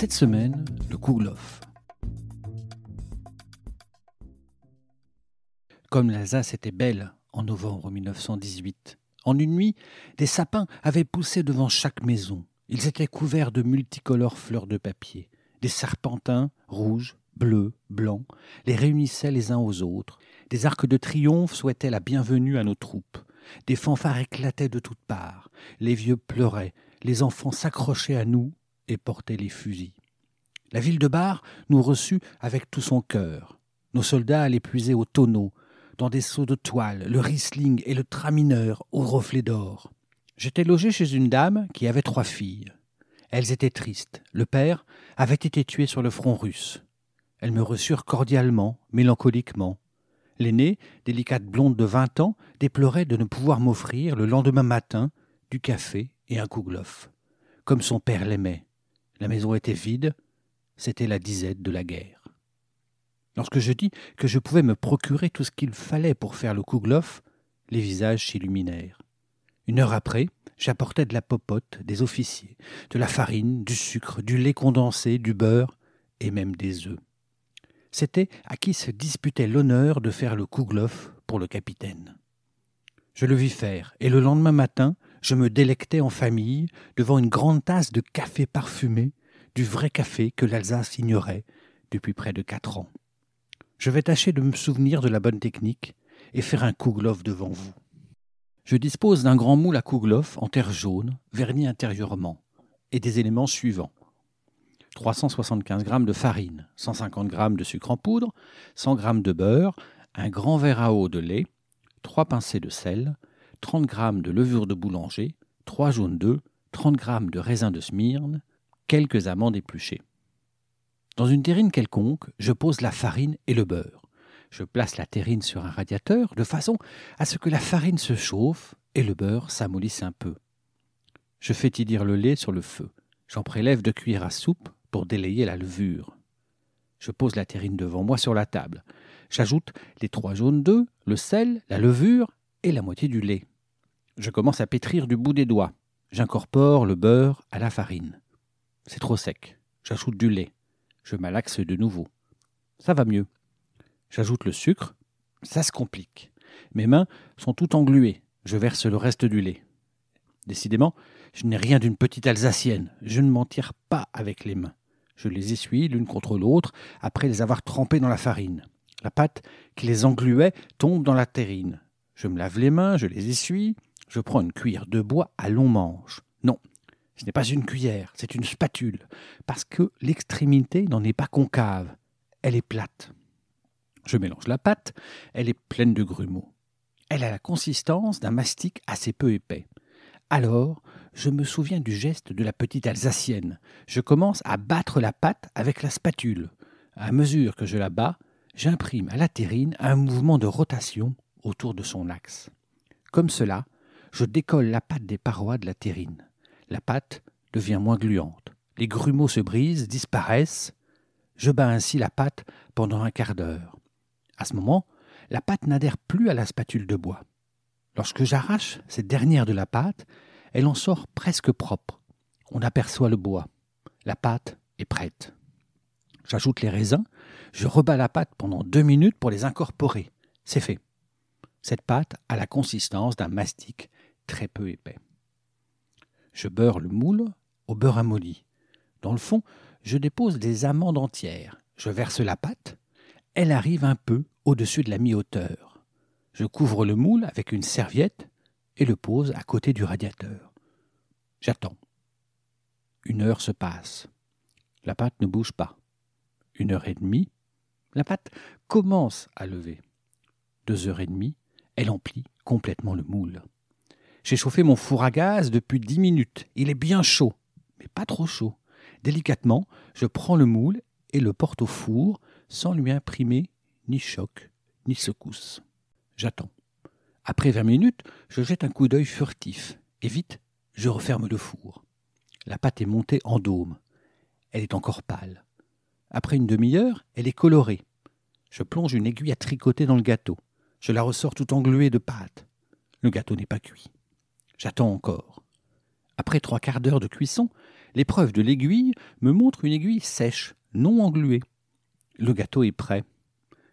Cette semaine, le Kouglof. Comme l'Alsace était belle en novembre 1918, en une nuit, des sapins avaient poussé devant chaque maison. Ils étaient couverts de multicolores fleurs de papier. Des serpentins, rouges, bleus, blancs, les réunissaient les uns aux autres. Des arcs de triomphe souhaitaient la bienvenue à nos troupes. Des fanfares éclataient de toutes parts. Les vieux pleuraient. Les enfants s'accrochaient à nous et portaient les fusils. La ville de Bar nous reçut avec tout son cœur. Nos soldats allaient puiser au tonneau, dans des seaux de toile, le Riesling et le tramineur au reflet d'or. J'étais logé chez une dame qui avait trois filles. Elles étaient tristes. Le père avait été tué sur le front russe. Elles me reçurent cordialement, mélancoliquement. L'aînée, délicate blonde de vingt ans, déplorait de ne pouvoir m'offrir, le lendemain matin, du café et un kouglof. Comme son père l'aimait. La maison était vide, c'était la disette de la guerre. Lorsque je dis que je pouvais me procurer tout ce qu'il fallait pour faire le kouglof, les visages s'illuminèrent. Une heure après, j'apportais de la popote, des officiers, de la farine, du sucre, du lait condensé, du beurre et même des œufs c'était à qui se disputait l'honneur de faire le kouglof pour le capitaine. Je le vis faire, et le lendemain matin, je me délectais en famille devant une grande tasse de café parfumé, du vrai café que l'Alsace ignorait depuis près de quatre ans. Je vais tâcher de me souvenir de la bonne technique et faire un kouglof devant vous. Je dispose d'un grand moule à kouglof en terre jaune, verni intérieurement, et des éléments suivants 375 g de farine, 150 g de sucre en poudre, 100 g de beurre, un grand verre à eau de lait, 3 pincées de sel, 30 g de levure de boulanger, 3 jaunes d'œufs, 30 g de raisin de Smyrne, quelques amandes épluchées. Dans une terrine quelconque, je pose la farine et le beurre. Je place la terrine sur un radiateur de façon à ce que la farine se chauffe et le beurre s'amollisse un peu. Je fais tiédir le lait sur le feu. J'en prélève deux cuillères à soupe pour délayer la levure. Je pose la terrine devant moi sur la table. J'ajoute les trois jaunes d'œufs, le sel, la levure et la moitié du lait. Je commence à pétrir du bout des doigts. J'incorpore le beurre à la farine. C'est trop sec. J'ajoute du lait. Je malaxe de nouveau. Ça va mieux. J'ajoute le sucre. Ça se complique. Mes mains sont toutes engluées. Je verse le reste du lait. Décidément, je n'ai rien d'une petite Alsacienne. Je ne m'en tire pas avec les mains. Je les essuie l'une contre l'autre après les avoir trempées dans la farine. La pâte qui les engluait tombe dans la terrine. Je me lave les mains, je les essuie, je prends une cuillère de bois à long manche. Non, ce n'est pas une cuillère, c'est une spatule, parce que l'extrémité n'en est pas concave, elle est plate. Je mélange la pâte, elle est pleine de grumeaux. Elle a la consistance d'un mastic assez peu épais. Alors, je me souviens du geste de la petite Alsacienne. Je commence à battre la pâte avec la spatule. À mesure que je la bats, j'imprime à la terrine un mouvement de rotation autour de son axe. Comme cela, je décolle la pâte des parois de la terrine. La pâte devient moins gluante. Les grumeaux se brisent, disparaissent. Je bats ainsi la pâte pendant un quart d'heure. À ce moment, la pâte n'adhère plus à la spatule de bois. Lorsque j'arrache cette dernière de la pâte, elle en sort presque propre. On aperçoit le bois. La pâte est prête. J'ajoute les raisins, je rebats la pâte pendant deux minutes pour les incorporer. C'est fait. Cette pâte a la consistance d'un mastic très peu épais. Je beurre le moule au beurre amolli. Dans le fond, je dépose des amandes entières. Je verse la pâte. Elle arrive un peu au-dessus de la mi-hauteur. Je couvre le moule avec une serviette et le pose à côté du radiateur. J'attends. Une heure se passe. La pâte ne bouge pas. Une heure et demie, la pâte commence à lever. Deux heures et demie, elle emplit complètement le moule. J'ai chauffé mon four à gaz depuis dix minutes. Il est bien chaud, mais pas trop chaud. Délicatement, je prends le moule et le porte au four sans lui imprimer ni choc ni secousse. J'attends. Après vingt minutes, je jette un coup d'œil furtif et vite, je referme le four. La pâte est montée en dôme. Elle est encore pâle. Après une demi-heure, elle est colorée. Je plonge une aiguille à tricoter dans le gâteau. Je la ressors tout engluée de pâte. Le gâteau n'est pas cuit. J'attends encore. Après trois quarts d'heure de cuisson, l'épreuve de l'aiguille me montre une aiguille sèche, non engluée. Le gâteau est prêt.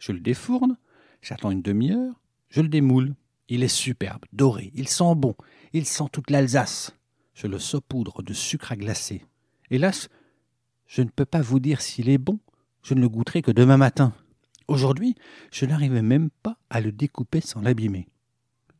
Je le défourne, j'attends une demi-heure, je le démoule. Il est superbe, doré, il sent bon, il sent toute l'Alsace. Je le saupoudre de sucre à glacer. Hélas, je ne peux pas vous dire s'il est bon, je ne le goûterai que demain matin. Aujourd'hui, je n'arrivais même pas à le découper sans l'abîmer.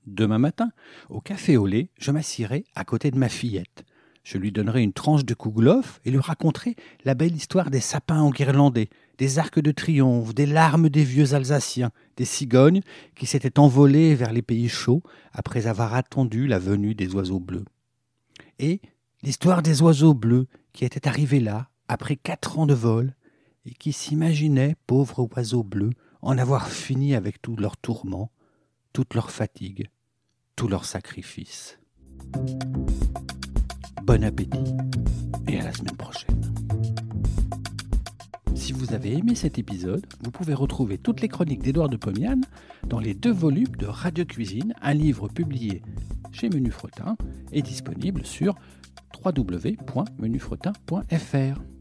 Demain matin, au café au lait, je m'assierai à côté de ma fillette. Je lui donnerai une tranche de kouglof et lui raconterai la belle histoire des sapins enguirlandais, des arcs de triomphe, des larmes des vieux Alsaciens, des cigognes qui s'étaient envolées vers les pays chauds après avoir attendu la venue des oiseaux bleus. Et l'histoire des oiseaux bleus qui étaient arrivés là après quatre ans de vol et qui s'imaginaient, pauvres oiseaux bleus, en avoir fini avec tous leurs tourments, toute leur fatigue, tous leurs sacrifices. Bon appétit et à la semaine prochaine. Si vous avez aimé cet épisode, vous pouvez retrouver toutes les chroniques d'Édouard de Pomian dans les deux volumes de Radio Cuisine, un livre publié chez Menu Fretin et disponible sur www.menufretin.fr.